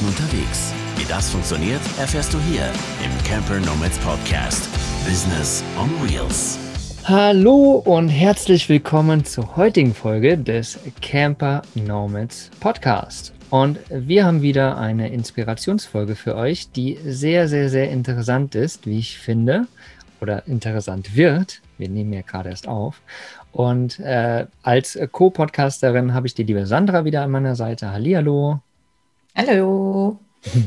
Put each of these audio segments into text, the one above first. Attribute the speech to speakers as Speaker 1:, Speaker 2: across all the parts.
Speaker 1: Stunden unterwegs. Wie das funktioniert, erfährst du hier im Camper Nomads Podcast. Business on Wheels.
Speaker 2: Hallo und herzlich willkommen zur heutigen Folge des Camper Nomads Podcast. Und wir haben wieder eine Inspirationsfolge für euch, die sehr, sehr, sehr interessant ist, wie ich finde, oder interessant wird. Wir nehmen ja gerade erst auf. Und äh, als Co-Podcasterin habe ich die liebe Sandra wieder an meiner Seite. Hallihallo.
Speaker 3: Hallo.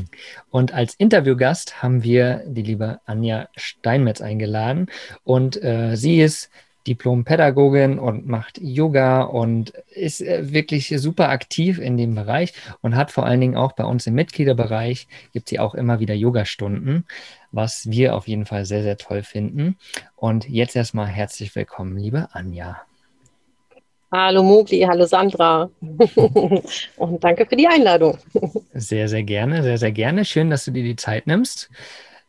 Speaker 2: Und als Interviewgast haben wir die liebe Anja Steinmetz eingeladen. Und äh, sie ist Diplom-Pädagogin und macht Yoga und ist äh, wirklich super aktiv in dem Bereich und hat vor allen Dingen auch bei uns im Mitgliederbereich, gibt sie auch immer wieder Yogastunden, was wir auf jeden Fall sehr, sehr toll finden. Und jetzt erstmal herzlich willkommen, liebe Anja.
Speaker 3: Hallo Mogli, hallo Sandra. Und danke für die Einladung.
Speaker 2: Sehr, sehr gerne, sehr, sehr gerne. Schön, dass du dir die Zeit nimmst.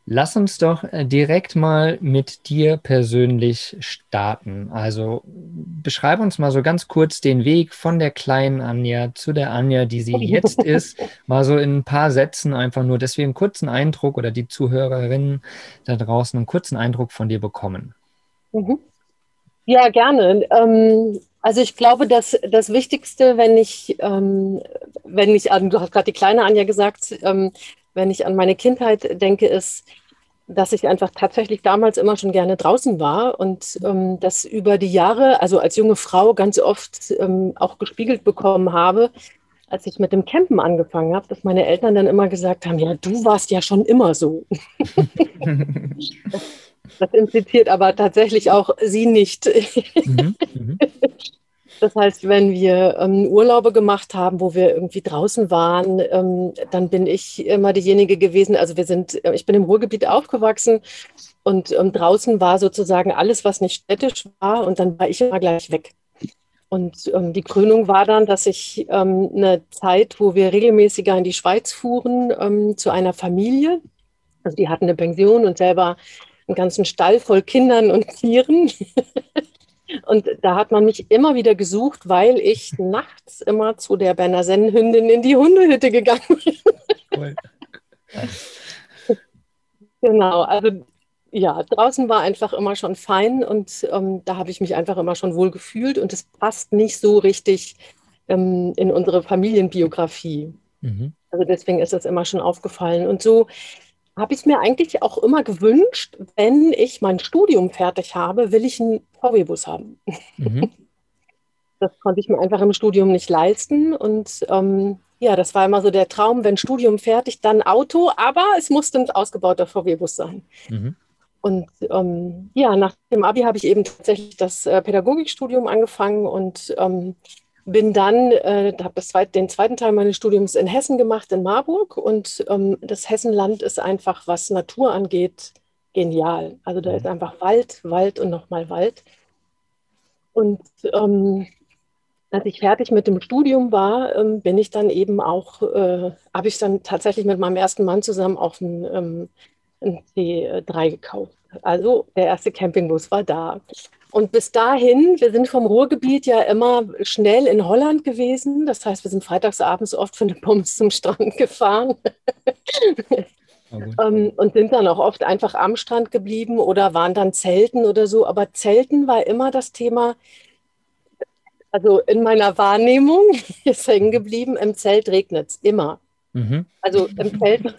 Speaker 2: Lass uns doch äh, direkt mal mit dir persönlich starten. Also beschreib uns mal so ganz kurz den Weg von der kleinen Anja zu der Anja, die sie jetzt ist. Mal so in ein paar Sätzen einfach nur, dass wir einen kurzen Eindruck oder die Zuhörerinnen da draußen einen kurzen Eindruck von dir bekommen.
Speaker 3: Mhm. Ja, gerne. Ähm, also ich glaube, dass das Wichtigste, wenn ich, ähm, wenn ich an, du hast gerade die kleine Anja gesagt, ähm, wenn ich an meine Kindheit denke, ist, dass ich einfach tatsächlich damals immer schon gerne draußen war und ähm, das über die Jahre, also als junge Frau ganz oft ähm, auch gespiegelt bekommen habe, als ich mit dem Campen angefangen habe, dass meine Eltern dann immer gesagt haben, ja, du warst ja schon immer so. das, impliziert aber tatsächlich auch sie nicht. Mhm, mhm. Das heißt, wenn wir ähm, Urlaube gemacht haben, wo wir irgendwie draußen waren, ähm, dann bin ich immer diejenige gewesen. Also wir sind, äh, ich bin im Ruhrgebiet aufgewachsen und ähm, draußen war sozusagen alles, was nicht städtisch war, und dann war ich immer gleich weg. Und ähm, die Krönung war dann, dass ich ähm, eine Zeit, wo wir regelmäßiger in die Schweiz fuhren, ähm, zu einer Familie. Also die hatten eine Pension und selber einen ganzen Stall voll Kindern und Tieren. Und da hat man mich immer wieder gesucht, weil ich nachts immer zu der Berner Sennenhündin in die Hundehütte gegangen bin. Cool. genau, also ja, draußen war einfach immer schon fein und ähm, da habe ich mich einfach immer schon wohl gefühlt und es passt nicht so richtig ähm, in unsere Familienbiografie. Mhm. Also deswegen ist das immer schon aufgefallen. Und so habe ich mir eigentlich auch immer gewünscht, wenn ich mein Studium fertig habe, will ich einen VW-Bus haben. Mhm. Das konnte ich mir einfach im Studium nicht leisten. Und ähm, ja, das war immer so der Traum, wenn Studium fertig, dann Auto, aber es musste ein ausgebauter VW-Bus sein. Mhm. Und ähm, ja, nach dem Abi habe ich eben tatsächlich das äh, Pädagogikstudium angefangen und ähm, bin dann, äh, habe zweit, den zweiten Teil meines Studiums in Hessen gemacht, in Marburg. Und ähm, das Hessenland ist einfach, was Natur angeht, genial. Also da ist mhm. einfach Wald, Wald und nochmal Wald. Und ähm, als ich fertig mit dem Studium war, ähm, bin ich dann eben auch, äh, habe ich dann tatsächlich mit meinem ersten Mann zusammen auch einen, ähm, einen C3 gekauft. Also der erste Campingbus war da. Und bis dahin, wir sind vom Ruhrgebiet ja immer schnell in Holland gewesen. Das heißt, wir sind freitagsabends oft von den Pommes zum Strand gefahren. ähm, und sind dann auch oft einfach am Strand geblieben oder waren dann Zelten oder so. Aber Zelten war immer das Thema, also in meiner Wahrnehmung ist hängen geblieben, im Zelt regnet es immer. Mhm. Also im Zelt.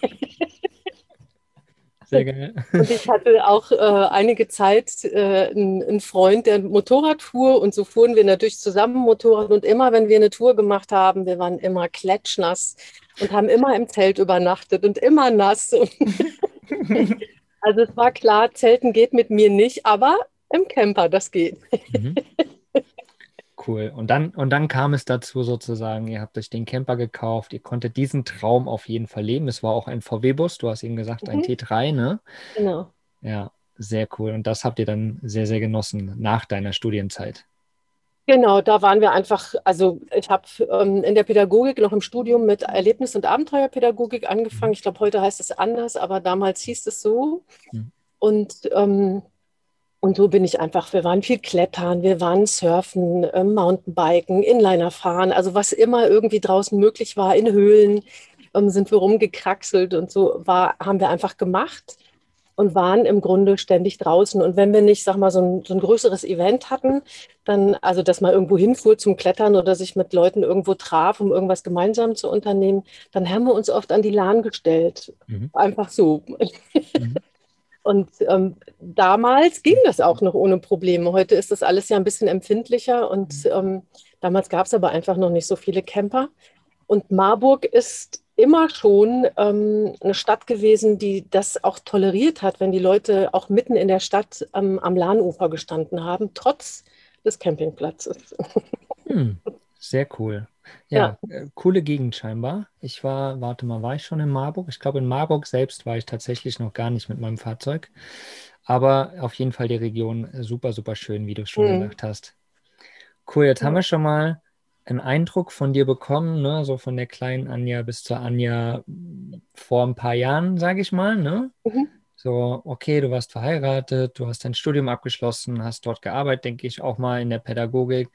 Speaker 3: Sehr geil. Und ich hatte auch äh, einige Zeit äh, einen Freund, der Motorrad fuhr und so fuhren wir natürlich zusammen Motorrad und immer, wenn wir eine Tour gemacht haben, wir waren immer klatschnass und haben immer im Zelt übernachtet und immer nass. also es war klar, Zelten geht mit mir nicht, aber im Camper, das geht. Mhm
Speaker 2: cool. Und dann, und dann kam es dazu sozusagen, ihr habt euch den Camper gekauft, ihr konntet diesen Traum auf jeden Fall leben. Es war auch ein VW-Bus, du hast eben gesagt, mhm. ein T3, ne? Genau. Ja, sehr cool. Und das habt ihr dann sehr, sehr genossen nach deiner Studienzeit.
Speaker 3: Genau, da waren wir einfach, also ich habe ähm, in der Pädagogik noch im Studium mit Erlebnis- und Abenteuerpädagogik angefangen. Mhm. Ich glaube, heute heißt es anders, aber damals hieß es so. Mhm. Und ähm, und so bin ich einfach, wir waren viel klettern, wir waren surfen, äh, Mountainbiken, Inliner fahren, also was immer irgendwie draußen möglich war, in Höhlen. ähm, sind wir rumgekraxelt und so war, haben wir einfach gemacht und waren im Grunde ständig draußen. Und wenn wir nicht, sag mal, so ein, so ein größeres Event hatten, dann, also dass man irgendwo hinfuhr zum Klettern oder sich mit Leuten irgendwo traf, um irgendwas gemeinsam zu unternehmen, dann haben wir uns oft an die Lahn gestellt. Mhm. Einfach so. Mhm. Und ähm, damals ging das auch noch ohne Probleme. Heute ist das alles ja ein bisschen empfindlicher und mhm. ähm, damals gab es aber einfach noch nicht so viele Camper. Und Marburg ist immer schon ähm, eine Stadt gewesen, die das auch toleriert hat, wenn die Leute auch mitten in der Stadt ähm, am Lahnufer gestanden haben, trotz des Campingplatzes.
Speaker 2: Hm, sehr cool. Ja, ja, äh, coole Gegend scheinbar. Ich war, warte mal, war ich schon in Marburg? Ich glaube, in Marburg selbst war ich tatsächlich noch gar nicht mit meinem Fahrzeug. Aber auf jeden Fall die Region super, super schön, wie du schon mhm. gesagt hast. Cool, jetzt ja. haben wir schon mal einen Eindruck von dir bekommen, ne? so von der kleinen Anja bis zur Anja vor ein paar Jahren, sage ich mal. Ne? Mhm. So, okay, du warst verheiratet, du hast dein Studium abgeschlossen, hast dort gearbeitet, denke ich, auch mal in der Pädagogik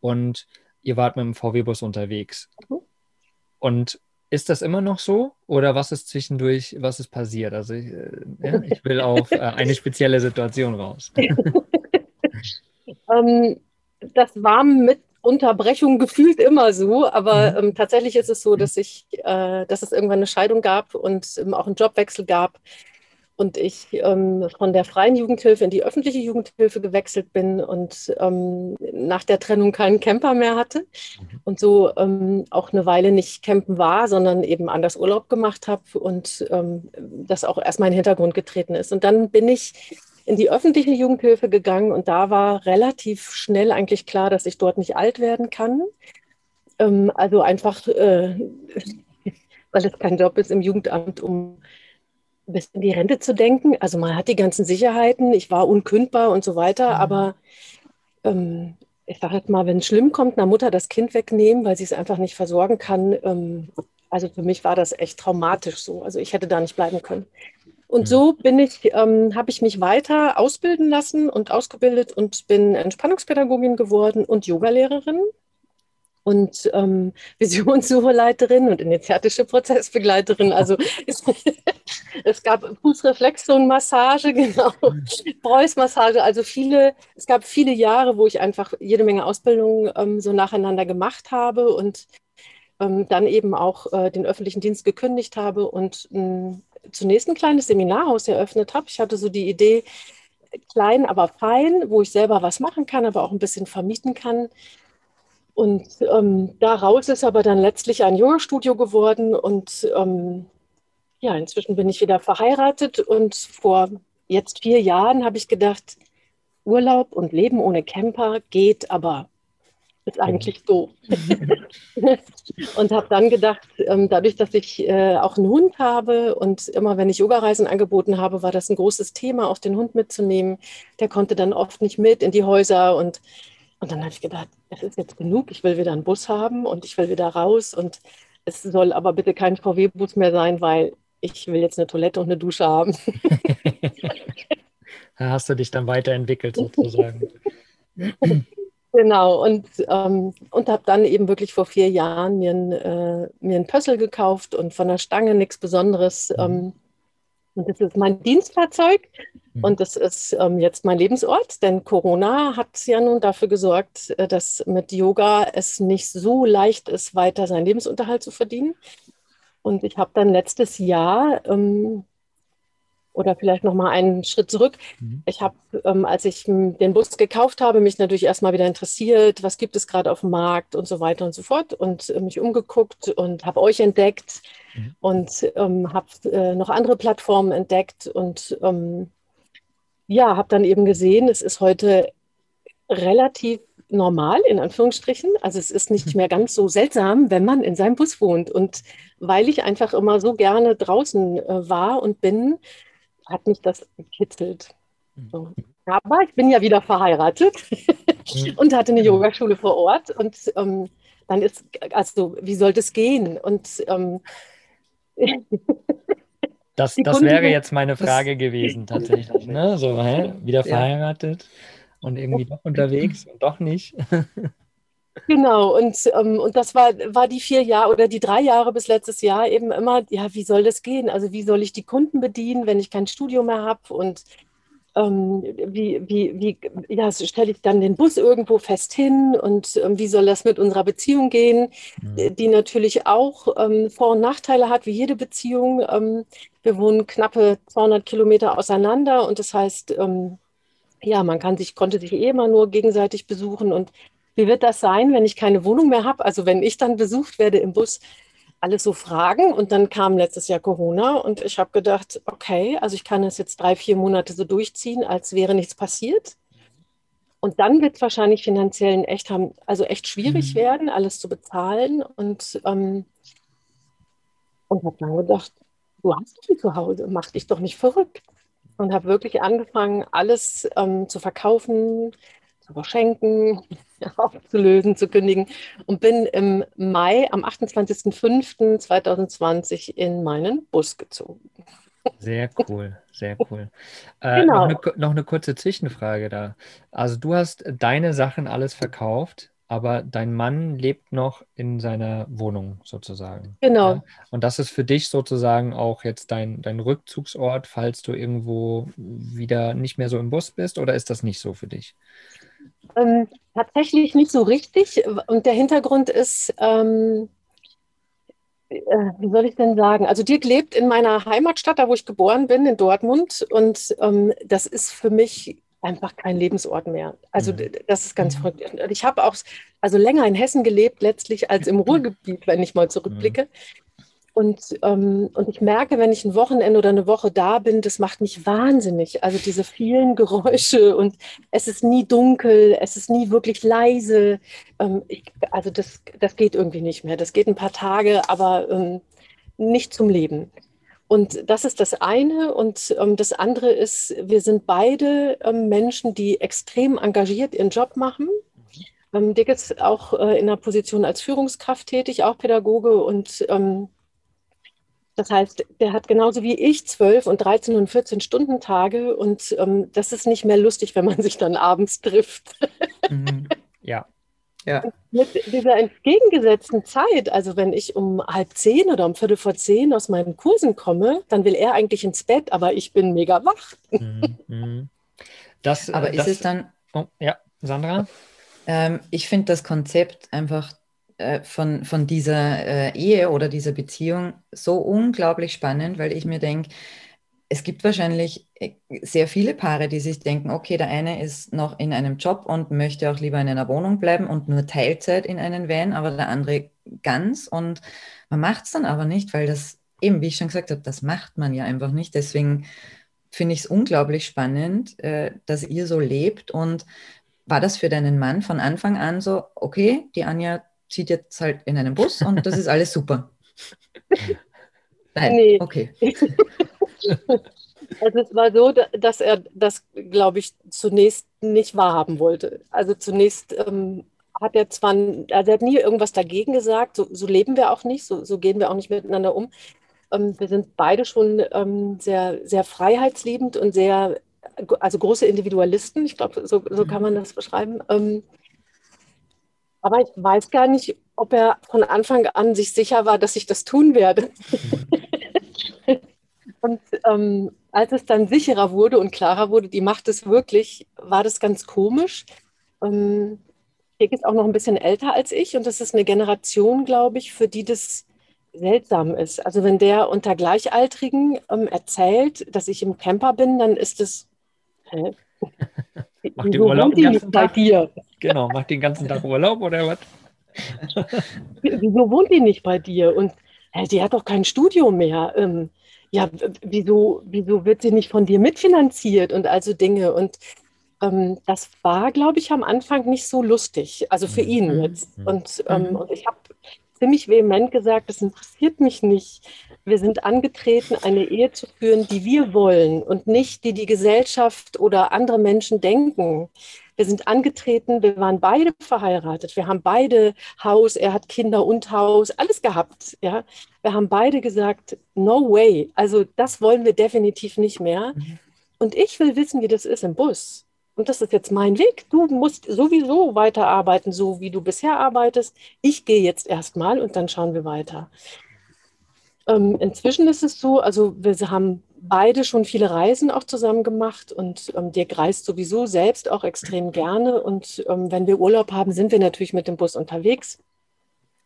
Speaker 2: und ihr wart mit dem VW-Bus unterwegs. Mhm. Und ist das immer noch so oder was ist zwischendurch, was ist passiert? Also ich, äh, ja, ich will auf äh, eine spezielle Situation raus.
Speaker 3: ähm, das war mit Unterbrechung gefühlt immer so, aber mhm. ähm, tatsächlich ist es so, dass ich, äh, dass es irgendwann eine Scheidung gab und ähm, auch einen Jobwechsel gab und ich ähm, von der freien Jugendhilfe in die öffentliche Jugendhilfe gewechselt bin und ähm, nach der Trennung keinen Camper mehr hatte mhm. und so ähm, auch eine Weile nicht campen war, sondern eben anders Urlaub gemacht habe und ähm, das auch erstmal in den Hintergrund getreten ist. Und dann bin ich in die öffentliche Jugendhilfe gegangen und da war relativ schnell eigentlich klar, dass ich dort nicht alt werden kann. Ähm, also einfach, äh, weil es kein Job ist im Jugendamt, um bis in die Rente zu denken. Also man hat die ganzen Sicherheiten, ich war unkündbar und so weiter, mhm. aber ähm, ich sage jetzt mal, wenn es schlimm kommt, einer Mutter das Kind wegnehmen, weil sie es einfach nicht versorgen kann. Ähm, also für mich war das echt traumatisch so. Also ich hätte da nicht bleiben können. Und so bin ich, ähm, habe ich mich weiter ausbilden lassen und ausgebildet und bin Entspannungspädagogin geworden und Yogalehrerin und ähm, Visionssucheleiterin und initiatische Prozessbegleiterin. Also es, es gab Fußreflexzonenmassage, genau, Preuß-Massage, also viele, es gab viele Jahre, wo ich einfach jede Menge Ausbildungen ähm, so nacheinander gemacht habe und ähm, dann eben auch äh, den öffentlichen Dienst gekündigt habe und ähm, zunächst ein kleines Seminarhaus eröffnet habe. Ich hatte so die Idee, klein, aber fein, wo ich selber was machen kann, aber auch ein bisschen vermieten kann. Und ähm, daraus ist aber dann letztlich ein Yoga-Studio geworden. Und ähm, ja, inzwischen bin ich wieder verheiratet. Und vor jetzt vier Jahren habe ich gedacht, Urlaub und Leben ohne Camper geht, aber ist eigentlich doof. und habe dann gedacht, ähm, dadurch, dass ich äh, auch einen Hund habe und immer, wenn ich Yogareisen angeboten habe, war das ein großes Thema, auch den Hund mitzunehmen. Der konnte dann oft nicht mit in die Häuser und und dann habe ich gedacht, es ist jetzt genug, ich will wieder einen Bus haben und ich will wieder raus und es soll aber bitte kein VW-Bus mehr sein, weil ich will jetzt eine Toilette und eine Dusche haben.
Speaker 2: da hast du dich dann weiterentwickelt sozusagen.
Speaker 3: Genau, und, ähm, und habe dann eben wirklich vor vier Jahren mir ein, äh, mir ein Pössl gekauft und von der Stange nichts Besonderes. Mhm. Ähm, und das ist mein Dienstfahrzeug mhm. und das ist ähm, jetzt mein Lebensort, denn Corona hat ja nun dafür gesorgt, äh, dass mit Yoga es nicht so leicht ist, weiter seinen Lebensunterhalt zu verdienen. Und ich habe dann letztes Jahr ähm, oder vielleicht noch mal einen Schritt zurück. Mhm. Ich habe, ähm, als ich den Bus gekauft habe, mich natürlich erstmal wieder interessiert, was gibt es gerade auf dem Markt und so weiter und so fort und äh, mich umgeguckt und habe euch entdeckt mhm. und ähm, habe äh, noch andere Plattformen entdeckt und ähm, ja, habe dann eben gesehen, es ist heute relativ normal, in Anführungsstrichen. Also es ist nicht mhm. mehr ganz so seltsam, wenn man in seinem Bus wohnt. Und weil ich einfach immer so gerne draußen äh, war und bin, hat mich das gekitzelt. Mhm. So. Aber ich bin ja wieder verheiratet mhm. und hatte eine Yogaschule vor Ort. Und ähm, dann ist, also, wie soll das gehen? Und ähm,
Speaker 2: das, das wäre jetzt meine Frage gewesen, tatsächlich. Ne? So, hä? wieder verheiratet ja. und irgendwie doch unterwegs und doch nicht.
Speaker 3: Genau, und, ähm, und das war, war die vier Jahre oder die drei Jahre bis letztes Jahr eben immer, ja, wie soll das gehen? Also wie soll ich die Kunden bedienen, wenn ich kein Studio mehr habe? Und ähm, wie, wie, wie ja, stelle ich dann den Bus irgendwo fest hin und ähm, wie soll das mit unserer Beziehung gehen, mhm. die natürlich auch ähm, Vor- und Nachteile hat, wie jede Beziehung. Ähm, wir wohnen knappe 200 Kilometer auseinander und das heißt, ähm, ja, man kann sich, konnte sich eh immer nur gegenseitig besuchen und wie wird das sein, wenn ich keine Wohnung mehr habe? Also wenn ich dann besucht werde im Bus, alles so Fragen. Und dann kam letztes Jahr Corona und ich habe gedacht, okay, also ich kann das jetzt drei, vier Monate so durchziehen, als wäre nichts passiert. Und dann wird es wahrscheinlich finanziell echt haben, also echt schwierig mhm. werden, alles zu bezahlen. Und, ähm, und habe dann gedacht, du hast viel zu Hause, mach dich doch nicht verrückt. Und habe wirklich angefangen, alles ähm, zu verkaufen, zu verschenken, aufzulösen, zu kündigen und bin im Mai, am 28.05.2020 in meinen Bus gezogen.
Speaker 2: Sehr cool, sehr cool. Äh, genau. noch, eine, noch eine kurze Zwischenfrage da. Also du hast deine Sachen alles verkauft, aber dein Mann lebt noch in seiner Wohnung sozusagen.
Speaker 3: Genau.
Speaker 2: Ja? Und das ist für dich sozusagen auch jetzt dein, dein Rückzugsort, falls du irgendwo wieder nicht mehr so im Bus bist, oder ist das nicht so für dich?
Speaker 3: Ähm, tatsächlich nicht so richtig. Und der Hintergrund ist, ähm, äh, wie soll ich denn sagen? Also Dirk lebt in meiner Heimatstadt, da wo ich geboren bin, in Dortmund. Und ähm, das ist für mich einfach kein Lebensort mehr. Also mhm. das ist ganz mhm. verrückt. Ich habe auch also länger in Hessen gelebt letztlich als im Ruhrgebiet, wenn ich mal zurückblicke. Und, ähm, und ich merke, wenn ich ein Wochenende oder eine Woche da bin, das macht mich wahnsinnig. Also diese vielen Geräusche und es ist nie dunkel, es ist nie wirklich leise. Ähm, ich, also das, das geht irgendwie nicht mehr. Das geht ein paar Tage, aber ähm, nicht zum Leben. Und das ist das eine. Und ähm, das andere ist, wir sind beide ähm, Menschen, die extrem engagiert ihren Job machen. Ähm, Dick ist auch äh, in einer Position als Führungskraft tätig, auch Pädagoge und ähm, das heißt, der hat genauso wie ich zwölf und 13 und 14 Stunden Tage und ähm, das ist nicht mehr lustig, wenn man sich dann abends trifft.
Speaker 2: Mhm. Ja.
Speaker 3: Ja. Mit dieser entgegengesetzten Zeit, also wenn ich um halb zehn oder um Viertel vor zehn aus meinen Kursen komme, dann will er eigentlich ins Bett, aber ich bin mega wach. Mhm.
Speaker 4: mhm. Das, aber das, ist es dann.
Speaker 2: Oh, ja, Sandra?
Speaker 4: Ähm, ich finde das Konzept einfach äh, von, von dieser äh, Ehe oder dieser Beziehung so unglaublich spannend, weil ich mir denke, es gibt wahrscheinlich äh, sehr viele Paare, die sich denken, okay, der eine ist noch in einem Job und möchte auch lieber in einer Wohnung bleiben und nur Teilzeit in einen Van, aber der andere ganz und man macht es dann aber nicht, weil das eben, wie ich schon gesagt habe, das macht man ja einfach nicht. Deswegen finde ich es unglaublich spannend, dass ihr so lebt und war das für deinen Mann von Anfang an so, okay, die Anja zieht jetzt halt in einen Bus und das ist alles super.
Speaker 3: Nein, nee. okay. Also es war so, dass er das, glaube ich, zunächst nicht wahrhaben wollte. Also zunächst ähm, hat er zwar, also er hat nie irgendwas dagegen gesagt, so, so leben wir auch nicht, so, so, gehen wir auch nicht miteinander um. Ähm, wir sind beide schon ähm, sehr, sehr freiheitsliebend und sehr, also große Individualisten, ich glaube, so, so kann man das beschreiben. Aber ich weiß gar nicht, ob er von Anfang an sich sicher war, dass ich das tun werde. und ähm, als es dann sicherer wurde und klarer wurde, die macht es wirklich, war das ganz komisch. Ähm, Dick ist auch noch ein bisschen älter als ich und das ist eine Generation, glaube ich, für die das seltsam ist. Also wenn der unter Gleichaltrigen ähm, erzählt, dass ich im Camper bin, dann ist es, hä?
Speaker 2: Macht die Urlaub bei dir? Genau, macht den ganzen Tag Urlaub oder was?
Speaker 3: wieso wohnt die nicht bei dir? Und äh, die hat doch kein Studio mehr. Ähm, ja, wieso, wieso wird sie nicht von dir mitfinanziert und also Dinge? Und ähm, das war, glaube ich, am Anfang nicht so lustig, also für mhm. ihn jetzt. Mhm. Und, ähm, mhm. und ich habe ziemlich vehement gesagt, das interessiert mich nicht. Wir sind angetreten, eine Ehe zu führen, die wir wollen und nicht die die Gesellschaft oder andere Menschen denken. Wir sind angetreten, wir waren beide verheiratet, wir haben beide Haus, er hat Kinder und Haus, alles gehabt. Ja? Wir haben beide gesagt, no way, also das wollen wir definitiv nicht mehr. Mhm. Und ich will wissen, wie das ist im Bus. und das ist jetzt mein Weg. Du musst sowieso weiterarbeiten, so wie du bisher arbeitest. Ich gehe jetzt erstmal und dann schauen wir weiter. Ähm, inzwischen ist es so, also wir haben beide schon viele Reisen auch zusammen gemacht und ähm, Dirk reist sowieso selbst auch extrem gerne. Und ähm, wenn wir Urlaub haben, sind wir natürlich mit dem Bus unterwegs.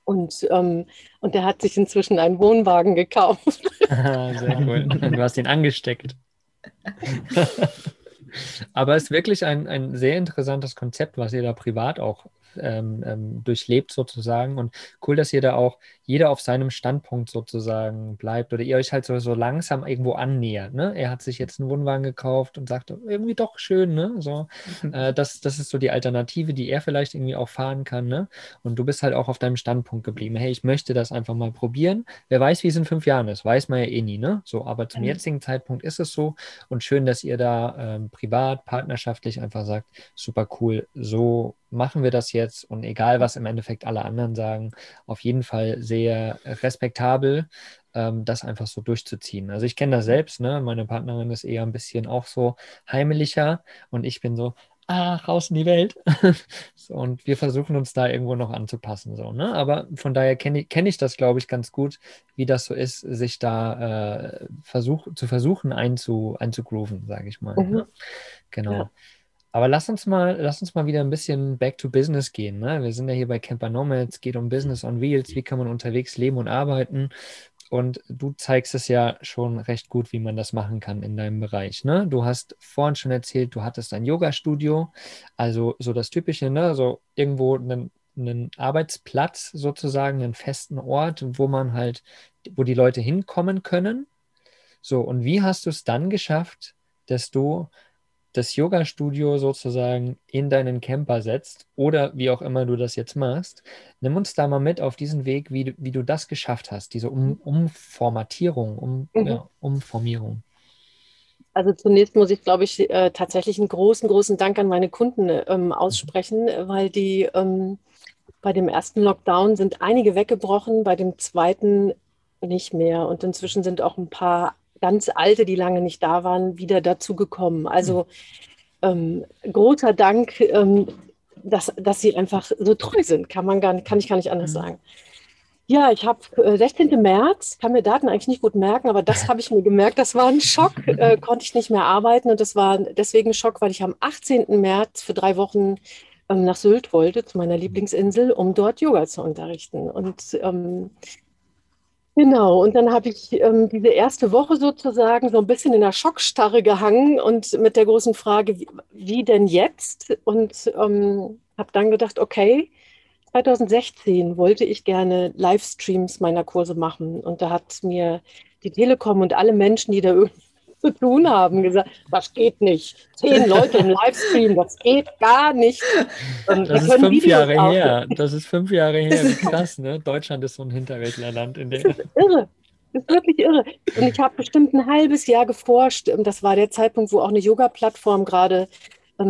Speaker 3: Und, ähm, und der hat sich inzwischen einen Wohnwagen gekauft.
Speaker 2: Sehr cool. Du hast ihn angesteckt. Aber es ist wirklich ein, ein sehr interessantes Konzept, was ihr da privat auch ähm, ähm, durchlebt sozusagen. Und cool, dass ihr da auch jeder auf seinem Standpunkt sozusagen bleibt oder ihr euch halt so, so langsam irgendwo annähert. Ne? Er hat sich jetzt einen Wohnwagen gekauft und sagt, irgendwie doch schön, ne? So, mhm. äh, das, das ist so die Alternative, die er vielleicht irgendwie auch fahren kann. Ne? Und du bist halt auch auf deinem Standpunkt geblieben. Hey, ich möchte das einfach mal probieren. Wer weiß, wie es in fünf Jahren ist, weiß man ja eh nie, ne? So, aber zum mhm. jetzigen Zeitpunkt ist es so. Und schön, dass ihr da ähm, privat, partnerschaftlich einfach sagt, super cool, so machen wir das jetzt und egal, was im Endeffekt alle anderen sagen, auf jeden Fall sehr respektabel, ähm, das einfach so durchzuziehen. Also ich kenne das selbst, ne? meine Partnerin ist eher ein bisschen auch so heimlicher und ich bin so, ah, raus in die Welt. so, und wir versuchen uns da irgendwo noch anzupassen. So, ne? Aber von daher kenne ich, kenn ich das, glaube ich, ganz gut, wie das so ist, sich da äh, versuch, zu versuchen einzu, einzugrooven, sage ich mal. Ne? Mhm. Ne? Genau. Ja. Aber lass uns mal, lass uns mal wieder ein bisschen back to business gehen. Ne? Wir sind ja hier bei Camper Nomads, geht um Business on Wheels, wie kann man unterwegs leben und arbeiten. Und du zeigst es ja schon recht gut, wie man das machen kann in deinem Bereich. Ne? Du hast vorhin schon erzählt, du hattest ein Yoga-Studio, also so das Typische, ne? so irgendwo einen, einen Arbeitsplatz sozusagen, einen festen Ort, wo man halt, wo die Leute hinkommen können. So, und wie hast du es dann geschafft, dass du das Yoga-Studio sozusagen in deinen Camper setzt oder wie auch immer du das jetzt machst. Nimm uns da mal mit auf diesen Weg, wie du, wie du das geschafft hast, diese um, Umformatierung, um, mhm. ja, Umformierung.
Speaker 3: Also zunächst muss ich, glaube ich, äh, tatsächlich einen großen, großen Dank an meine Kunden ähm, aussprechen, weil die ähm, bei dem ersten Lockdown sind einige weggebrochen, bei dem zweiten nicht mehr. Und inzwischen sind auch ein paar ganz alte, die lange nicht da waren, wieder dazugekommen. Also ähm, großer Dank, ähm, dass, dass sie einfach so treu sind, kann, man gar, kann ich gar nicht anders mhm. sagen. Ja, ich habe äh, 16. März, kann mir Daten eigentlich nicht gut merken, aber das habe ich mir gemerkt, das war ein Schock, äh, konnte ich nicht mehr arbeiten und das war deswegen ein Schock, weil ich am 18. März für drei Wochen ähm, nach Sylt wollte, zu meiner Lieblingsinsel, um dort Yoga zu unterrichten. Und ähm, Genau, und dann habe ich ähm, diese erste Woche sozusagen so ein bisschen in der Schockstarre gehangen und mit der großen Frage, wie, wie denn jetzt? Und ähm, habe dann gedacht, okay, 2016 wollte ich gerne Livestreams meiner Kurse machen. Und da hat mir die Telekom und alle Menschen, die da irgendwie zu tun haben, gesagt, das geht nicht. Zehn Leute im Livestream, das geht gar nicht.
Speaker 2: Und das ist fünf Videos Jahre aufnehmen. her. Das ist fünf Jahre her. Wie krass, ne? Deutschland ist so ein Hinterwäldlerland. In der
Speaker 3: das ist irre. Das ist wirklich irre. Und ich habe bestimmt ein halbes Jahr geforscht. Das war der Zeitpunkt, wo auch eine Yoga-Plattform gerade ähm,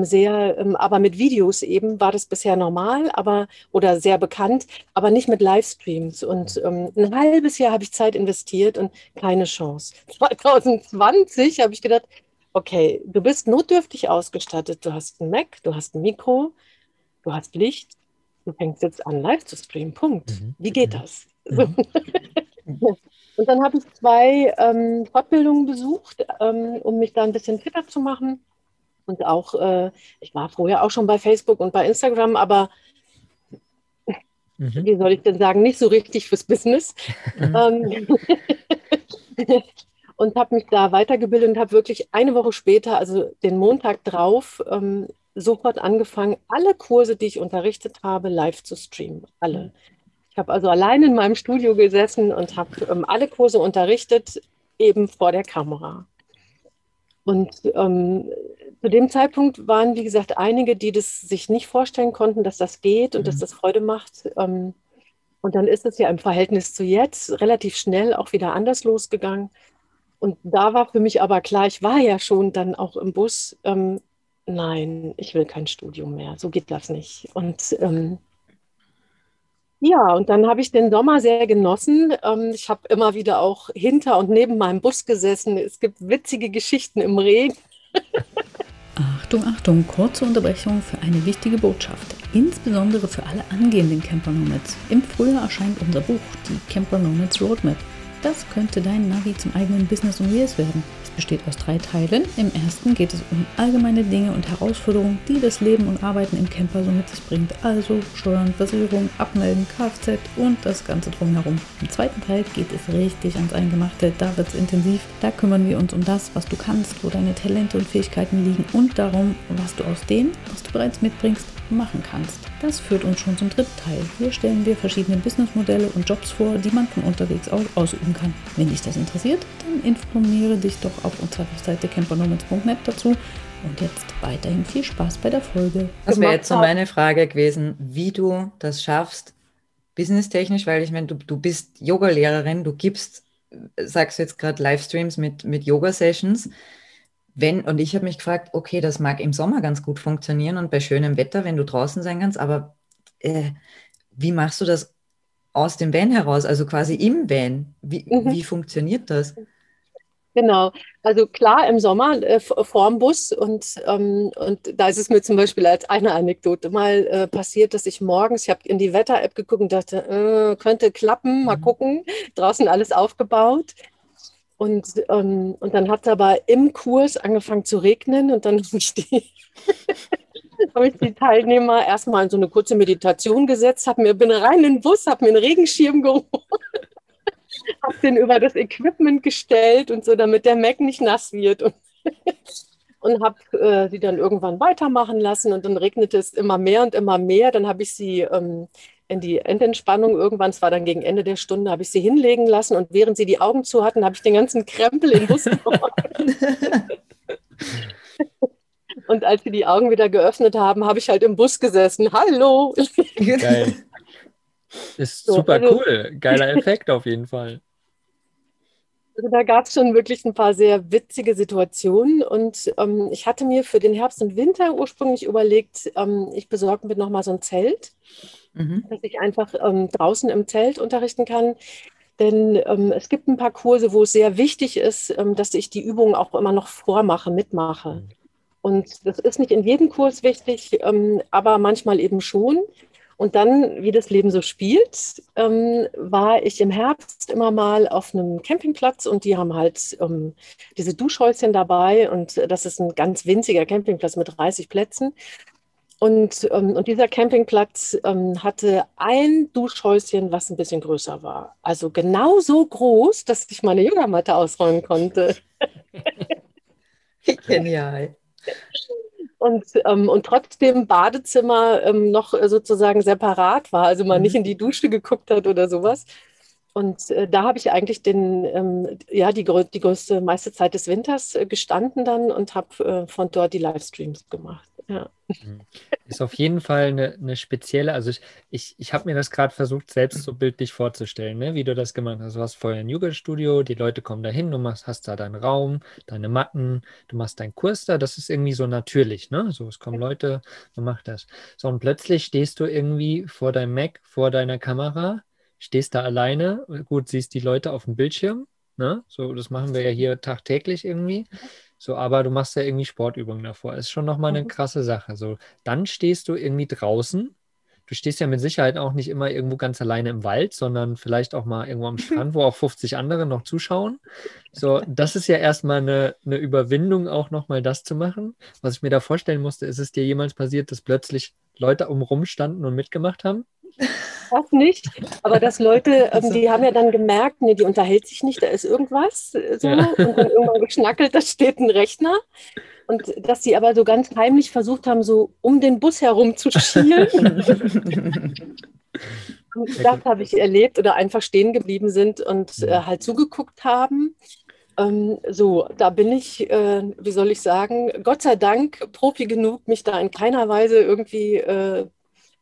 Speaker 3: sehr, ähm, aber mit Videos eben war das bisher normal, aber oder sehr bekannt, aber nicht mit Livestreams. Und ähm, ein halbes Jahr habe ich Zeit investiert und keine Chance. 2020 habe ich gedacht, okay, du bist notdürftig ausgestattet, du hast ein Mac, du hast ein Mikro, du hast Licht, du fängst jetzt an, live zu streamen. Punkt. Mhm. Wie geht mhm. das? Mhm. Und dann habe ich zwei ähm, Fortbildungen besucht, ähm, um mich da ein bisschen fitter zu machen. Und auch, äh, ich war vorher auch schon bei Facebook und bei Instagram, aber mhm. wie soll ich denn sagen, nicht so richtig fürs Business. Mhm. Ähm, und habe mich da weitergebildet und habe wirklich eine Woche später, also den Montag drauf, ähm, sofort angefangen, alle Kurse, die ich unterrichtet habe, live zu streamen. Alle. Ich habe also allein in meinem Studio gesessen und habe ähm, alle Kurse unterrichtet, eben vor der Kamera. Und ähm, zu dem Zeitpunkt waren, wie gesagt, einige, die das sich nicht vorstellen konnten, dass das geht und mhm. dass das Freude macht. Ähm, und dann ist es ja im Verhältnis zu jetzt relativ schnell auch wieder anders losgegangen. Und da war für mich aber klar, ich war ja schon dann auch im Bus, ähm, nein, ich will kein Studium mehr, so geht das nicht. Und ähm, ja, und dann habe ich den Sommer sehr genossen. Ähm, ich habe immer wieder auch hinter und neben meinem Bus gesessen. Es gibt witzige Geschichten im Regen.
Speaker 5: Achtung, Achtung, kurze Unterbrechung für eine wichtige Botschaft. Insbesondere für alle angehenden Camper Nomads. Im Frühjahr erscheint unser Buch, die Camper Nomads Roadmap. Das könnte dein Navi zum eigenen Business und Years werden besteht aus drei Teilen. Im ersten geht es um allgemeine Dinge und Herausforderungen, die das Leben und Arbeiten im Camper so mit sich bringt. Also Steuern, Versicherung, Abmelden, Kfz und das Ganze drumherum. Im zweiten Teil geht es richtig ans Eingemachte. Da wird es intensiv. Da kümmern wir uns um das, was du kannst, wo deine Talente und Fähigkeiten liegen und darum, was du aus dem, was du bereits mitbringst, machen kannst. Das führt uns schon zum dritten Teil. Hier stellen wir verschiedene Businessmodelle und Jobs vor, die man von unterwegs aus ausüben kann. Wenn dich das interessiert, dann informiere dich doch auf unserer Webseite campernomads.net dazu. Und jetzt weiterhin viel Spaß bei der Folge.
Speaker 4: Das wäre jetzt so meine Frage gewesen, wie du das schaffst, businesstechnisch, weil ich meine, du, du bist Yoga-Lehrerin, du gibst, sagst du jetzt gerade Livestreams mit, mit Yoga-Sessions wenn, und ich habe mich gefragt, okay, das mag im Sommer ganz gut funktionieren und bei schönem Wetter, wenn du draußen sein kannst, aber äh, wie machst du das aus dem Van heraus, also quasi im Van? Wie, mhm. wie funktioniert das?
Speaker 3: Genau, also klar im Sommer äh, vorm Bus und, ähm, und da ist es mir zum Beispiel als eine Anekdote mal äh, passiert, dass ich morgens, ich habe in die Wetter-App geguckt und dachte, äh, könnte klappen, mal mhm. gucken, draußen alles aufgebaut. Und, ähm, und dann hat es aber im Kurs angefangen zu regnen und dann habe ich die, habe ich die Teilnehmer erstmal in so eine kurze Meditation gesetzt, hab mir, bin rein in den Bus, habe mir einen Regenschirm geholt, habe den über das Equipment gestellt und so, damit der Mac nicht nass wird. Und, und habe äh, sie dann irgendwann weitermachen lassen und dann regnete es immer mehr und immer mehr. Dann habe ich sie ähm, in die Endentspannung irgendwann, es war dann gegen Ende der Stunde, habe ich sie hinlegen lassen und während sie die Augen zu hatten, habe ich den ganzen Krempel im Bus Und als sie die Augen wieder geöffnet haben, habe ich halt im Bus gesessen. Hallo!
Speaker 2: Geil. Ist so, super also, cool. Geiler Effekt auf jeden Fall.
Speaker 3: Also da gab es schon wirklich ein paar sehr witzige Situationen und ähm, ich hatte mir für den Herbst und Winter ursprünglich überlegt, ähm, ich besorge mir nochmal so ein Zelt mhm. dass ich einfach ähm, draußen im Zelt unterrichten kann. Denn ähm, es gibt ein paar Kurse, wo es sehr wichtig ist, ähm, dass ich die Übungen auch immer noch vormache, mitmache. Und das ist nicht in jedem Kurs wichtig, ähm, aber manchmal eben schon. Und dann, wie das Leben so spielt, ähm, war ich im Herbst immer mal auf einem Campingplatz und die haben halt ähm, diese Duschhäuschen dabei und das ist ein ganz winziger Campingplatz mit 30 Plätzen. Und, ähm, und dieser Campingplatz ähm, hatte ein Duschhäuschen, was ein bisschen größer war. Also genau so groß, dass ich meine Yogamatte ausräumen konnte.
Speaker 4: Genial.
Speaker 3: Und, ähm, und trotzdem Badezimmer ähm, noch sozusagen separat war, also man mhm. nicht in die Dusche geguckt hat oder sowas. Und äh, da habe ich eigentlich den, ähm, ja, die, die größte meiste Zeit des Winters äh, gestanden dann und habe äh, von dort die Livestreams gemacht. Ja.
Speaker 2: Mhm. Ist auf jeden Fall eine, eine spezielle, also ich, ich, ich habe mir das gerade versucht, selbst so bildlich vorzustellen, ne, wie du das gemacht hast. Du hast vorher ein Yoga-Studio, die Leute kommen da hin, du machst, hast da deinen Raum, deine Matten, du machst deinen Kurs da, das ist irgendwie so natürlich, ne? So, es kommen Leute, man macht das. So, und plötzlich stehst du irgendwie vor deinem Mac, vor deiner Kamera, stehst da alleine, gut, siehst die Leute auf dem Bildschirm, ne? So, das machen wir ja hier tagtäglich irgendwie. So, aber du machst ja irgendwie Sportübungen davor. Ist schon nochmal eine mhm. krasse Sache. So, dann stehst du irgendwie draußen. Du stehst ja mit Sicherheit auch nicht immer irgendwo ganz alleine im Wald, sondern vielleicht auch mal irgendwo am Strand, wo auch 50 andere noch zuschauen. So, das ist ja erstmal eine, eine Überwindung, auch nochmal das zu machen. Was ich mir da vorstellen musste, ist es dir jemals passiert, dass plötzlich Leute umrum standen und mitgemacht haben?
Speaker 3: das nicht. Aber dass Leute, ähm, die haben ja dann gemerkt, nee, die unterhält sich nicht, da ist irgendwas. Äh, so, ja. Und dann irgendwann geschnackelt, da steht ein Rechner. Und dass sie aber so ganz heimlich versucht haben, so um den Bus herum zu schielen. das habe ich erlebt oder einfach stehen geblieben sind und äh, halt zugeguckt haben. Ähm, so, da bin ich, äh, wie soll ich sagen, Gott sei Dank Profi genug, mich da in keiner Weise irgendwie äh,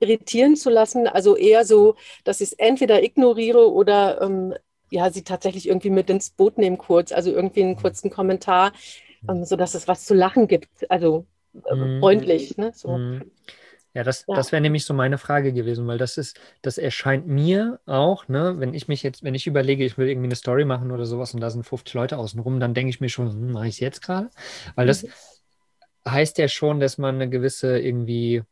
Speaker 3: irritieren zu lassen. Also eher so, dass ich es entweder ignoriere oder ähm, ja, sie tatsächlich irgendwie mit ins Boot nehmen kurz, also irgendwie einen kurzen Kommentar, ähm, sodass es was zu lachen gibt. Also äh, mhm. freundlich. Ne? So.
Speaker 2: Mhm. Ja, das, ja. das wäre nämlich so meine Frage gewesen, weil das ist, das erscheint mir auch, ne, wenn ich mich jetzt, wenn ich überlege, ich will irgendwie eine Story machen oder sowas und da sind 50 Leute außenrum, dann denke ich mir schon, hm, mache ich es jetzt gerade? Weil das, mhm heißt ja schon, dass man eine gewisse irgendwie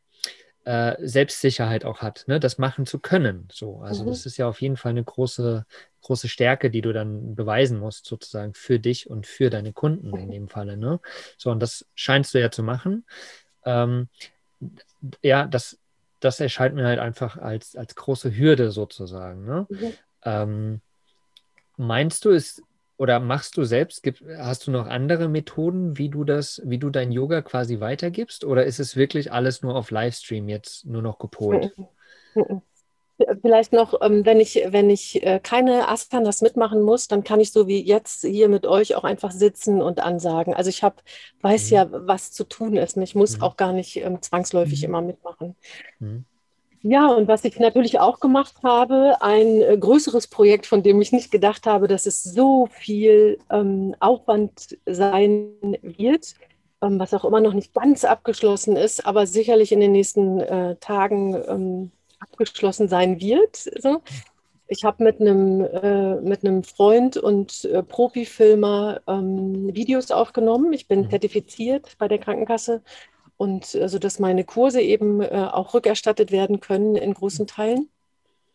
Speaker 2: äh, Selbstsicherheit auch hat, ne? das machen zu können. So, also mhm. das ist ja auf jeden Fall eine große, große Stärke, die du dann beweisen musst, sozusagen für dich und für deine Kunden in dem Falle. Ne? So, und das scheinst du ja zu machen. Ähm, ja, das, das erscheint mir halt einfach als, als große Hürde sozusagen. Ne? Mhm. Ähm, meinst du, es oder machst du selbst, gibt, hast du noch andere Methoden, wie du das, wie du dein Yoga quasi weitergibst? Oder ist es wirklich alles nur auf Livestream jetzt nur noch gepolt?
Speaker 3: Vielleicht noch, ähm, wenn ich, wenn ich äh, keine Asanas mitmachen muss, dann kann ich so wie jetzt hier mit euch auch einfach sitzen und ansagen. Also ich hab, weiß mhm. ja, was zu tun ist. Ich muss mhm. auch gar nicht ähm, zwangsläufig mhm. immer mitmachen. Mhm. Ja, und was ich natürlich auch gemacht habe, ein äh, größeres Projekt, von dem ich nicht gedacht habe, dass es so viel ähm, Aufwand sein wird, ähm, was auch immer noch nicht ganz abgeschlossen ist, aber sicherlich in den nächsten äh, Tagen ähm, abgeschlossen sein wird. So. Ich habe mit einem äh, mit einem Freund und äh, Profifilmer ähm, Videos aufgenommen. Ich bin mhm. zertifiziert bei der Krankenkasse und also dass meine Kurse eben äh, auch rückerstattet werden können in großen Teilen.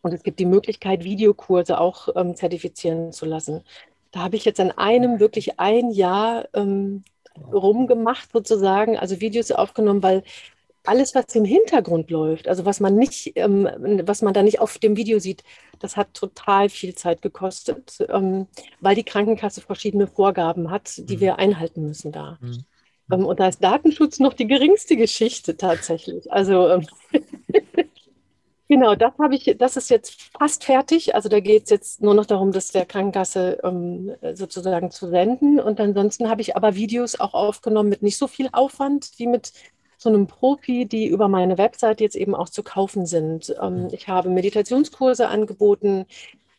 Speaker 3: Und es gibt die Möglichkeit, Videokurse auch ähm, zertifizieren zu lassen. Da habe ich jetzt an einem wirklich ein Jahr ähm, rumgemacht sozusagen, also Videos aufgenommen, weil alles, was im Hintergrund läuft, also was man nicht, ähm, was man da nicht auf dem Video sieht, das hat total viel Zeit gekostet, ähm, weil die Krankenkasse verschiedene Vorgaben hat, die mhm. wir einhalten müssen da. Mhm. Ähm, und da ist Datenschutz noch die geringste Geschichte tatsächlich. Also ähm, genau, das habe ich, das ist jetzt fast fertig. Also da geht es jetzt nur noch darum, das der Krankenkasse ähm, sozusagen zu senden. Und ansonsten habe ich aber Videos auch aufgenommen mit nicht so viel Aufwand wie mit so einem Profi, die über meine Website jetzt eben auch zu kaufen sind. Ähm, ich habe Meditationskurse angeboten,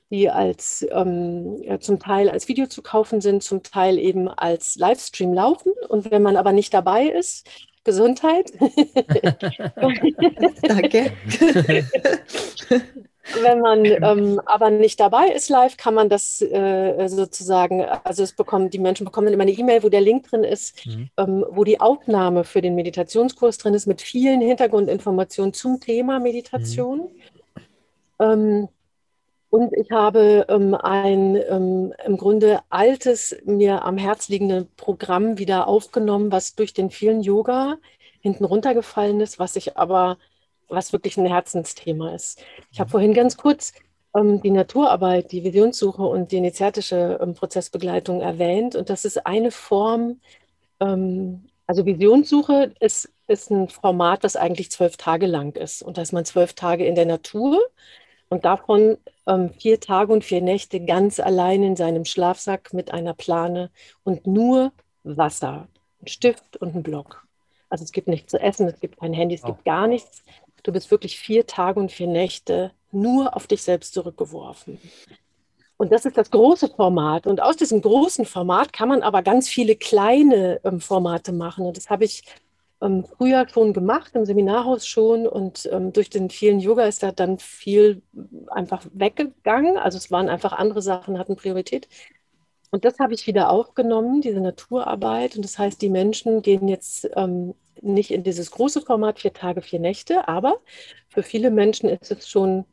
Speaker 3: die als ähm, zum Teil als Video zu kaufen sind, zum Teil eben als Livestream laufen. Und wenn man aber nicht dabei ist, Gesundheit.
Speaker 4: Danke.
Speaker 3: Wenn man ähm, aber nicht dabei ist live, kann man das äh, sozusagen, also es bekommen, die Menschen bekommen dann immer eine E-Mail, wo der Link drin ist, mhm. ähm, wo die Aufnahme für den Meditationskurs drin ist, mit vielen Hintergrundinformationen zum Thema Meditation. Mhm. Ähm, und ich habe ähm, ein ähm, im Grunde altes, mir am Herz liegende Programm wieder aufgenommen, was durch den vielen Yoga hinten runtergefallen ist, was ich aber, was wirklich ein Herzensthema ist. Ich habe vorhin ganz kurz ähm, die Naturarbeit, die Visionssuche und die initiatische ähm, Prozessbegleitung erwähnt. Und das ist eine Form, ähm, also Visionssuche ist, ist ein Format, das eigentlich zwölf Tage lang ist. Und da ist man zwölf Tage in der Natur und davon ähm, vier Tage und vier Nächte ganz allein in seinem Schlafsack mit einer Plane und nur Wasser, ein Stift und ein Block. Also es gibt nichts zu essen, es gibt kein Handy, es oh. gibt gar nichts. Du bist wirklich vier Tage und vier Nächte nur auf dich selbst zurückgeworfen. Und das ist das große Format. Und aus diesem großen Format kann man aber ganz viele kleine ähm, Formate machen. Und das habe ich ähm, früher schon gemacht, im Seminarhaus schon. Und ähm, durch den vielen Yoga ist da dann viel einfach weggegangen. Also es waren einfach andere Sachen, hatten Priorität. Und das habe ich wieder aufgenommen, diese Naturarbeit. Und das heißt, die Menschen gehen jetzt ähm, nicht in dieses große Format, vier Tage, vier Nächte, aber für viele Menschen ist es schon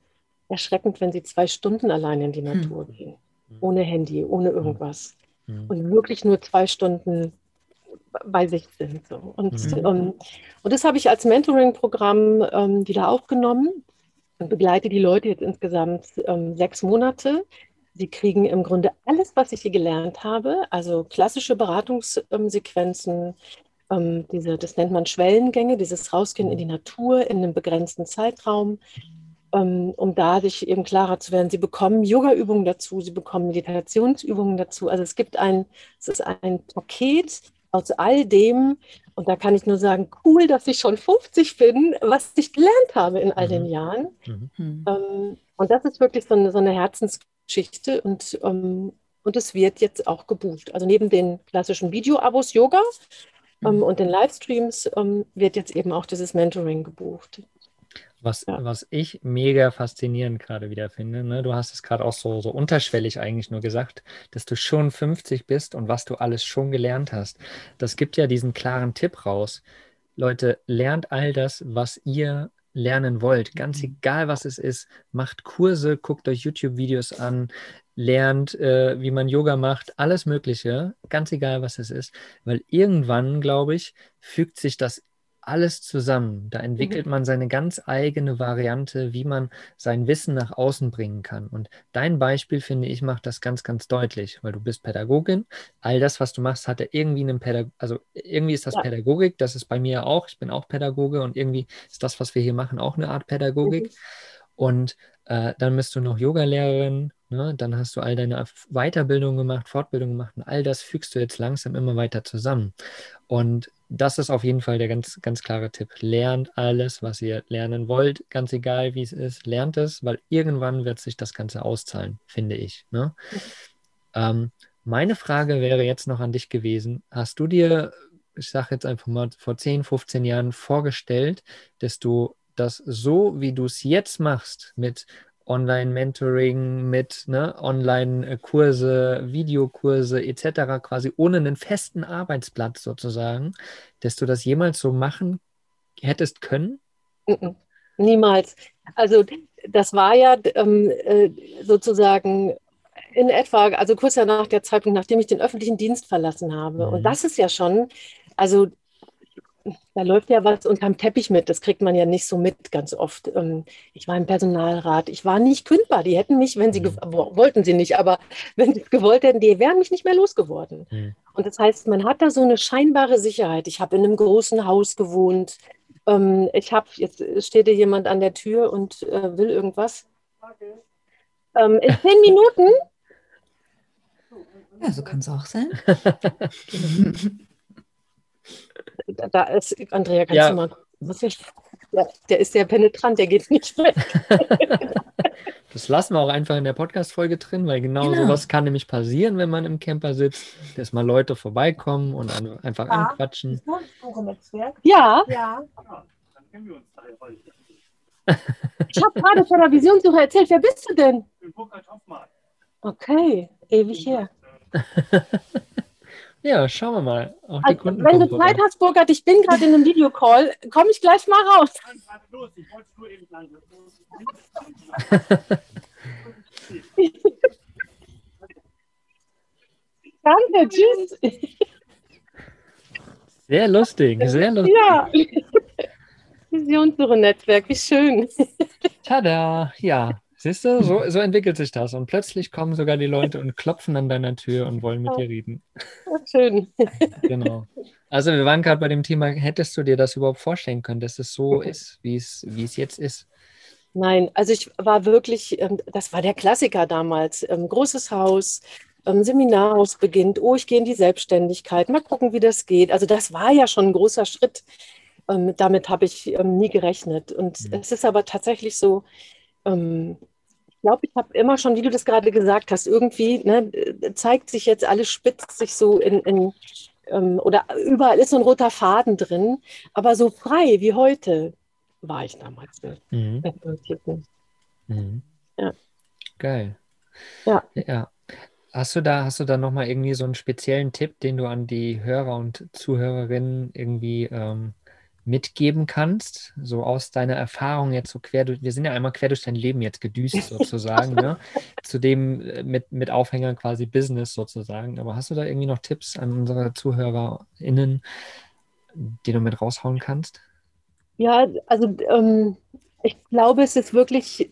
Speaker 3: erschreckend, wenn sie zwei Stunden allein in die hm. Natur hm. gehen. Ohne Handy, ohne irgendwas. Hm. Und wirklich nur zwei Stunden bei sich sind. So. Und, mhm. um, und das habe ich als Mentoring-Programm ähm, wieder aufgenommen und begleite die Leute jetzt insgesamt ähm, sechs Monate. Sie kriegen im Grunde alles, was ich hier gelernt habe, also klassische Beratungssequenzen, ähm, diese, das nennt man Schwellengänge, dieses Rausgehen in die Natur in einem begrenzten Zeitraum, ähm, um da sich eben klarer zu werden. Sie bekommen Yoga-Übungen dazu, sie bekommen Meditationsübungen dazu. Also es gibt ein, es ist ein Paket, aus all dem, und da kann ich nur sagen, cool, dass ich schon 50 bin, was ich gelernt habe in all den mhm. Jahren. Mhm. mhm. Ähm, und das ist wirklich so eine, so eine Herzensgeschichte und, ähm, und es wird jetzt auch gebucht. Also neben den klassischen Video-Abos Yoga mhm. und den Livestreams ähm, wird jetzt eben auch dieses Mentoring gebucht.
Speaker 2: Was, ja. was ich mega faszinierend gerade wieder finde, ne? du hast es gerade auch so, so unterschwellig eigentlich nur gesagt, dass du schon 50 bist und was du alles schon gelernt hast. Das gibt ja diesen klaren Tipp raus. Leute, lernt all das, was ihr lernen wollt, ganz mhm. egal was es ist, macht Kurse, guckt euch YouTube-Videos an, lernt, äh, wie man Yoga macht, alles Mögliche, ganz egal was es ist, weil irgendwann, glaube ich, fügt sich das alles zusammen. Da entwickelt mhm. man seine ganz eigene Variante, wie man sein Wissen nach außen bringen kann. Und dein Beispiel, finde ich, macht das ganz, ganz deutlich, weil du bist Pädagogin. All das, was du machst, hat ja irgendwie einen Pädagog, also irgendwie ist das ja. Pädagogik, das ist bei mir auch. Ich bin auch Pädagoge und irgendwie ist das, was wir hier machen, auch eine Art Pädagogik. Mhm. Und äh, dann bist du noch Yogalehrerin, ne? dann hast du all deine Weiterbildung gemacht, Fortbildung gemacht und all das fügst du jetzt langsam immer weiter zusammen. Und das ist auf jeden Fall der ganz, ganz klare Tipp. Lernt alles, was ihr lernen wollt, ganz egal wie es ist, lernt es, weil irgendwann wird sich das Ganze auszahlen, finde ich. Ne? Ähm, meine Frage wäre jetzt noch an dich gewesen. Hast du dir, ich sage jetzt einfach mal, vor 10, 15 Jahren vorgestellt, dass du das so, wie du es jetzt machst, mit Online-Mentoring, mit ne, Online-Kurse, Videokurse etc., quasi ohne einen festen Arbeitsplatz sozusagen, dass du das jemals so machen hättest können?
Speaker 3: Niemals. Also das war ja ähm, äh, sozusagen in etwa, also kurz nach der Zeitpunkt, nachdem ich den öffentlichen Dienst verlassen habe. Mhm. Und das ist ja schon, also da läuft ja was unterm Teppich mit. Das kriegt man ja nicht so mit ganz oft. Ähm, ich war im Personalrat. Ich war nicht kündbar. Die hätten mich, wenn sie mhm. wollten sie nicht, aber wenn sie es gewollt hätten, die wären mich nicht mehr losgeworden. Mhm. Und das heißt, man hat da so eine scheinbare Sicherheit. Ich habe in einem großen Haus gewohnt. Ähm, ich habe, jetzt steht hier jemand an der Tür und äh, will irgendwas. Okay. Ähm, in zehn Minuten.
Speaker 4: Ja, so kann es auch sein.
Speaker 3: Da ist, Andrea, kannst ja. du mal was ich, ja, der ist sehr penetrant, der geht nicht weg.
Speaker 2: Das lassen wir auch einfach in der Podcast-Folge drin, weil genau, genau, sowas kann nämlich passieren, wenn man im Camper sitzt, dass mal Leute vorbeikommen und einfach ja. anquatschen.
Speaker 3: Ja. Ja. Ich habe gerade vor der Visionssuche erzählt, wer bist du denn? Ich bin Burkhard Hoffmann. Okay, ewig her.
Speaker 2: Ja, schauen wir mal.
Speaker 3: Also, wenn du Zeit hast, Burkhard, ich bin gerade in einem Videocall, komme ich gleich mal raus. Danke, tschüss.
Speaker 2: Sehr lustig, sehr lustig. Ja.
Speaker 3: Visionssuche-Netzwerk, wie schön.
Speaker 2: Tada, ja. Siehst du, so, so entwickelt sich das. Und plötzlich kommen sogar die Leute und klopfen an deiner Tür und wollen mit dir reden.
Speaker 3: Schön.
Speaker 2: Genau. Also wir waren gerade bei dem Thema, hättest du dir das überhaupt vorstellen können, dass es so ist, wie es, wie es jetzt ist?
Speaker 3: Nein, also ich war wirklich, ähm, das war der Klassiker damals. Ähm, großes Haus, ähm, Seminarhaus beginnt, oh, ich gehe in die Selbstständigkeit, mal gucken, wie das geht. Also das war ja schon ein großer Schritt. Damit habe ich nie gerechnet. Und mhm. es ist aber tatsächlich so, glaube, ich habe immer schon, wie du das gerade gesagt hast, irgendwie ne, zeigt sich jetzt alles, spitzt sich so in, in ähm, oder überall ist so ein roter Faden drin, aber so frei wie heute war ich damals nicht. Mhm.
Speaker 2: Mhm. Ja. Geil. Ja. ja. Hast du da, hast du da nochmal irgendwie so einen speziellen Tipp, den du an die Hörer und Zuhörerinnen irgendwie ähm, mitgeben kannst, so aus deiner Erfahrung jetzt so quer durch, wir sind ja einmal quer durch dein Leben jetzt gedüst sozusagen, ne? zu dem äh, mit, mit Aufhängern quasi Business sozusagen. Aber hast du da irgendwie noch Tipps an unsere ZuhörerInnen, die du mit raushauen kannst?
Speaker 3: Ja, also ähm, ich glaube, es ist wirklich,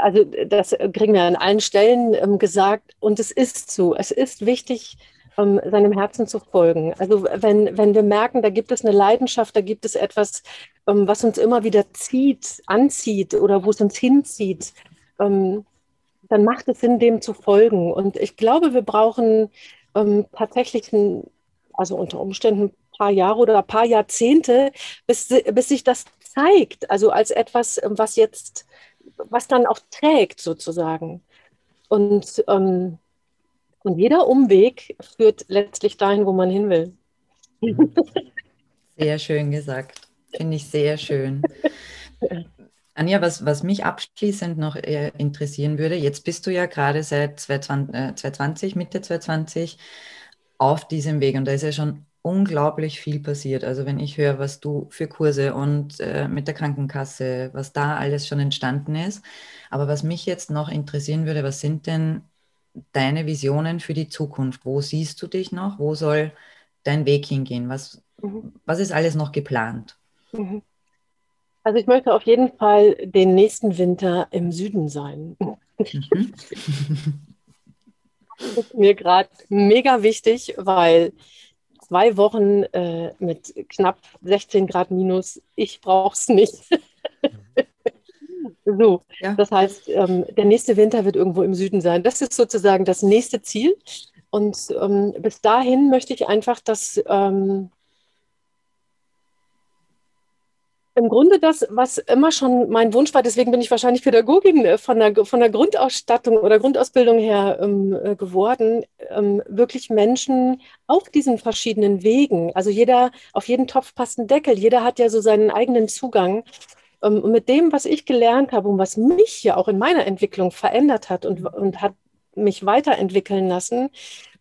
Speaker 3: also das kriegen wir an allen Stellen ähm, gesagt und es ist so, es ist wichtig, ähm, seinem Herzen zu folgen. Also wenn, wenn wir merken, da gibt es eine Leidenschaft, da gibt es etwas, ähm, was uns immer wieder zieht, anzieht oder wo es uns hinzieht, ähm, dann macht es Sinn, dem zu folgen. Und ich glaube, wir brauchen ähm, tatsächlich, ein, also unter Umständen ein paar Jahre oder ein paar Jahrzehnte, bis, bis sich das zeigt, also als etwas, ähm, was jetzt, was dann auch trägt sozusagen. Und ähm, und jeder Umweg führt letztlich dahin, wo man hin will.
Speaker 4: Sehr schön gesagt. Finde ich sehr schön. Anja, was, was mich abschließend noch äh, interessieren würde, jetzt bist du ja gerade seit 2020, äh, Mitte 2020 auf diesem Weg und da ist ja schon unglaublich viel passiert. Also wenn ich höre, was du für Kurse und äh, mit der Krankenkasse, was da alles schon entstanden ist. Aber was mich jetzt noch interessieren würde, was sind denn deine Visionen für die Zukunft? Wo siehst du dich noch? Wo soll dein Weg hingehen? Was, mhm. was ist alles noch geplant?
Speaker 3: Mhm. Also ich möchte auf jeden Fall den nächsten Winter im Süden sein. Mhm. das ist mir gerade mega wichtig, weil zwei Wochen äh, mit knapp 16 Grad minus, ich brauche es nicht. So, ja. das heißt, ähm, der nächste Winter wird irgendwo im Süden sein. Das ist sozusagen das nächste Ziel. Und ähm, bis dahin möchte ich einfach, dass ähm, im Grunde das, was immer schon mein Wunsch war, deswegen bin ich wahrscheinlich Pädagogin äh, von der, von der Grundausstattung oder Grundausbildung her ähm, äh, geworden, ähm, wirklich Menschen auf diesen verschiedenen Wegen, also jeder, auf jeden Topf passt ein Deckel, jeder hat ja so seinen eigenen Zugang. Ähm, und mit dem, was ich gelernt habe und was mich ja auch in meiner Entwicklung verändert hat und, und hat mich weiterentwickeln lassen,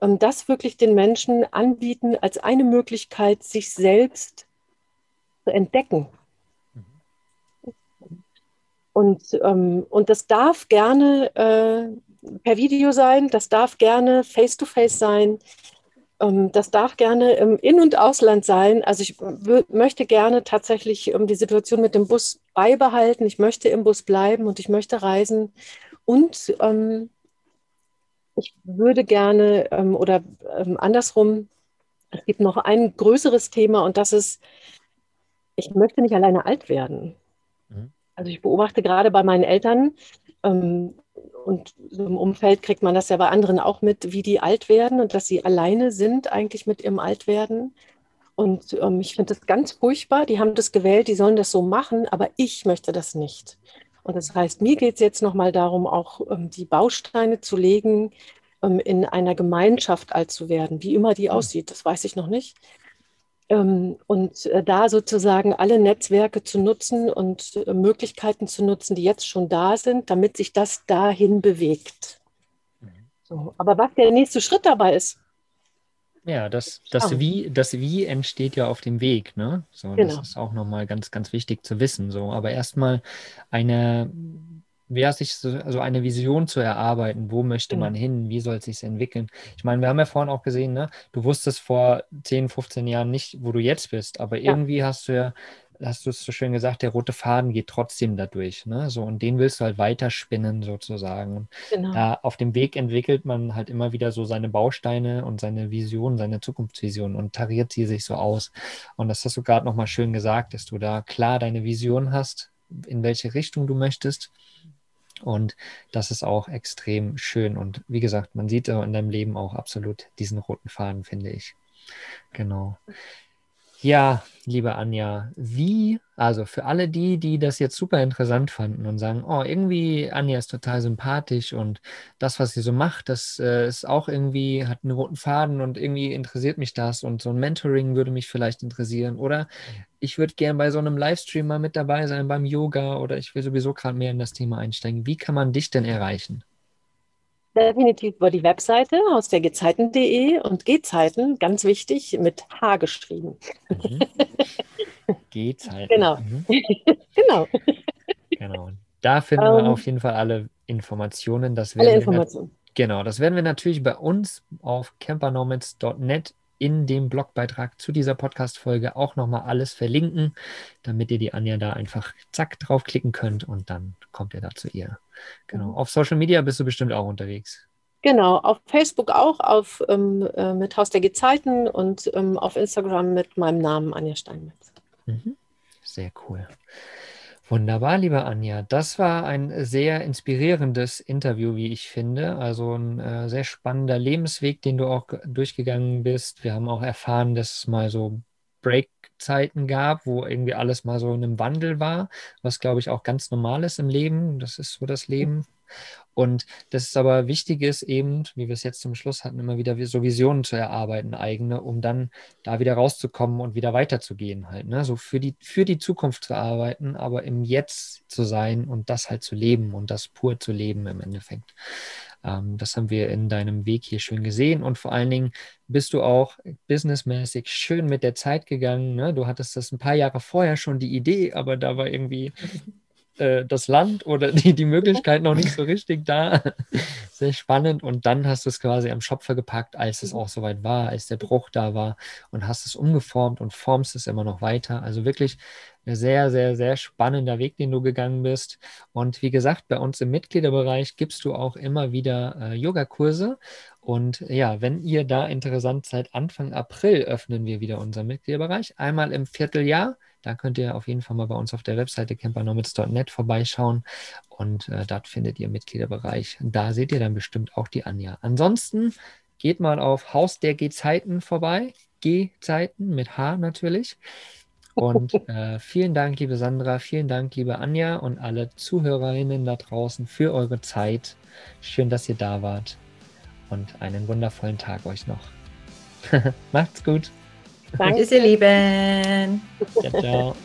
Speaker 3: ähm, das wirklich den Menschen anbieten als eine Möglichkeit, sich selbst zu entdecken. Und, ähm, und das darf gerne äh, per Video sein, das darf gerne face-to-face -face sein, das darf gerne im In- und Ausland sein. Also ich möchte gerne tatsächlich ähm, die Situation mit dem Bus beibehalten. Ich möchte im Bus bleiben und ich möchte reisen. Und ähm, ich würde gerne ähm, oder ähm, andersrum, es gibt noch ein größeres Thema und das ist, ich möchte nicht alleine alt werden. Also ich beobachte gerade bei meinen Eltern ähm, und im Umfeld kriegt man das ja bei anderen auch mit, wie die alt werden und dass sie alleine sind eigentlich mit ihrem Altwerden. Und ähm, ich finde das ganz furchtbar. Die haben das gewählt, die sollen das so machen, aber ich möchte das nicht. Und das heißt, mir geht es jetzt nochmal darum, auch ähm, die Bausteine zu legen, ähm, in einer Gemeinschaft alt zu werden. Wie immer die hm. aussieht, das weiß ich noch nicht. Ähm, und äh, da sozusagen alle Netzwerke zu nutzen und äh, Möglichkeiten zu nutzen, die jetzt schon da sind, damit sich das dahin bewegt. So, aber was der nächste Schritt dabei ist.
Speaker 2: Ja, das, das, Wie, das Wie entsteht ja auf dem Weg. Ne? So, genau. Das ist auch nochmal ganz, ganz wichtig zu wissen. So. Aber erstmal eine wäre sich so also eine Vision zu erarbeiten, wo möchte genau. man hin, wie soll es sich entwickeln. Ich meine, wir haben ja vorhin auch gesehen, ne, du wusstest vor 10, 15 Jahren nicht, wo du jetzt bist, aber ja. irgendwie hast du ja, hast du es so schön gesagt, der rote Faden geht trotzdem dadurch, ne, so und den willst du halt weiterspinnen sozusagen. Und genau. da auf dem Weg entwickelt man halt immer wieder so seine Bausteine und seine Vision, seine Zukunftsvision und tariert sie sich so aus. Und das hast du gerade nochmal schön gesagt, dass du da klar deine Vision hast, in welche Richtung du möchtest und das ist auch extrem schön. Und wie gesagt, man sieht in deinem Leben auch absolut diesen roten Faden, finde ich. Genau. Ja, liebe Anja, wie, also für alle die, die das jetzt super interessant fanden und sagen, oh, irgendwie Anja ist total sympathisch und das, was sie so macht, das äh, ist auch irgendwie, hat einen roten Faden und irgendwie interessiert mich das und so ein Mentoring würde mich vielleicht interessieren oder ich würde gern bei so einem Livestream mal mit dabei sein beim Yoga oder ich will sowieso gerade mehr in das Thema einsteigen. Wie kann man dich denn erreichen?
Speaker 3: Definitiv über die Webseite aus der gezeiten.de und Gezeiten, ganz wichtig, mit H geschrieben. Mhm.
Speaker 2: Gezeiten.
Speaker 3: Genau. Mhm. genau.
Speaker 2: Genau. Da finden um, wir ähm, auf jeden Fall alle Informationen. Das
Speaker 3: alle Informationen.
Speaker 2: genau, das werden wir natürlich bei uns auf campernomads.net in dem Blogbeitrag zu dieser Podcast-Folge auch nochmal alles verlinken, damit ihr die Anja da einfach zack draufklicken könnt und dann kommt ihr da zu ihr. Genau. Mhm. Auf Social Media bist du bestimmt auch unterwegs.
Speaker 3: Genau, auf Facebook auch, auf, ähm, äh, mit Haus der Gezeiten und ähm, auf Instagram mit meinem Namen Anja Steinmetz.
Speaker 2: Mhm. Sehr cool. Wunderbar, liebe Anja. Das war ein sehr inspirierendes Interview, wie ich finde. Also ein äh, sehr spannender Lebensweg, den du auch durchgegangen bist. Wir haben auch erfahren, dass mal so Break-Zeiten gab, wo irgendwie alles mal so in einem Wandel war, was glaube ich auch ganz normal ist im Leben. Das ist so das Leben. Und das ist aber wichtig ist eben, wie wir es jetzt zum Schluss hatten, immer wieder so Visionen zu erarbeiten, eigene, um dann da wieder rauszukommen und wieder weiterzugehen halt. Ne? So für die, für die Zukunft zu arbeiten, aber im Jetzt zu sein und das halt zu leben und das pur zu leben im Endeffekt. Ähm, das haben wir in deinem Weg hier schön gesehen und vor allen Dingen bist du auch businessmäßig schön mit der Zeit gegangen. Ne? Du hattest das ein paar Jahre vorher schon die Idee, aber da war irgendwie äh, das Land oder die, die Möglichkeit noch nicht so richtig da. Sehr spannend. Und dann hast du es quasi am Schopfer gepackt, als es auch soweit war, als der Bruch da war und hast es umgeformt und formst es immer noch weiter. Also wirklich ein sehr, sehr, sehr spannender Weg, den du gegangen bist. Und wie gesagt, bei uns im Mitgliederbereich gibst du auch immer wieder äh, Yogakurse. Und ja, wenn ihr da interessant seid, Anfang April öffnen wir wieder unseren Mitgliederbereich. Einmal im Vierteljahr da könnt ihr auf jeden Fall mal bei uns auf der Webseite campernomads.net vorbeischauen und äh, dort findet ihr Mitgliederbereich. Da seht ihr dann bestimmt auch die Anja. Ansonsten geht mal auf Haus der G-Zeiten vorbei. G-Zeiten mit H natürlich. Und äh, vielen Dank, liebe Sandra, vielen Dank, liebe Anja und alle Zuhörerinnen da draußen für eure Zeit. Schön, dass ihr da wart und einen wundervollen Tag euch noch. Macht's gut.
Speaker 4: Danke. Tschüss, ihr Lieben. Ciao, ciao.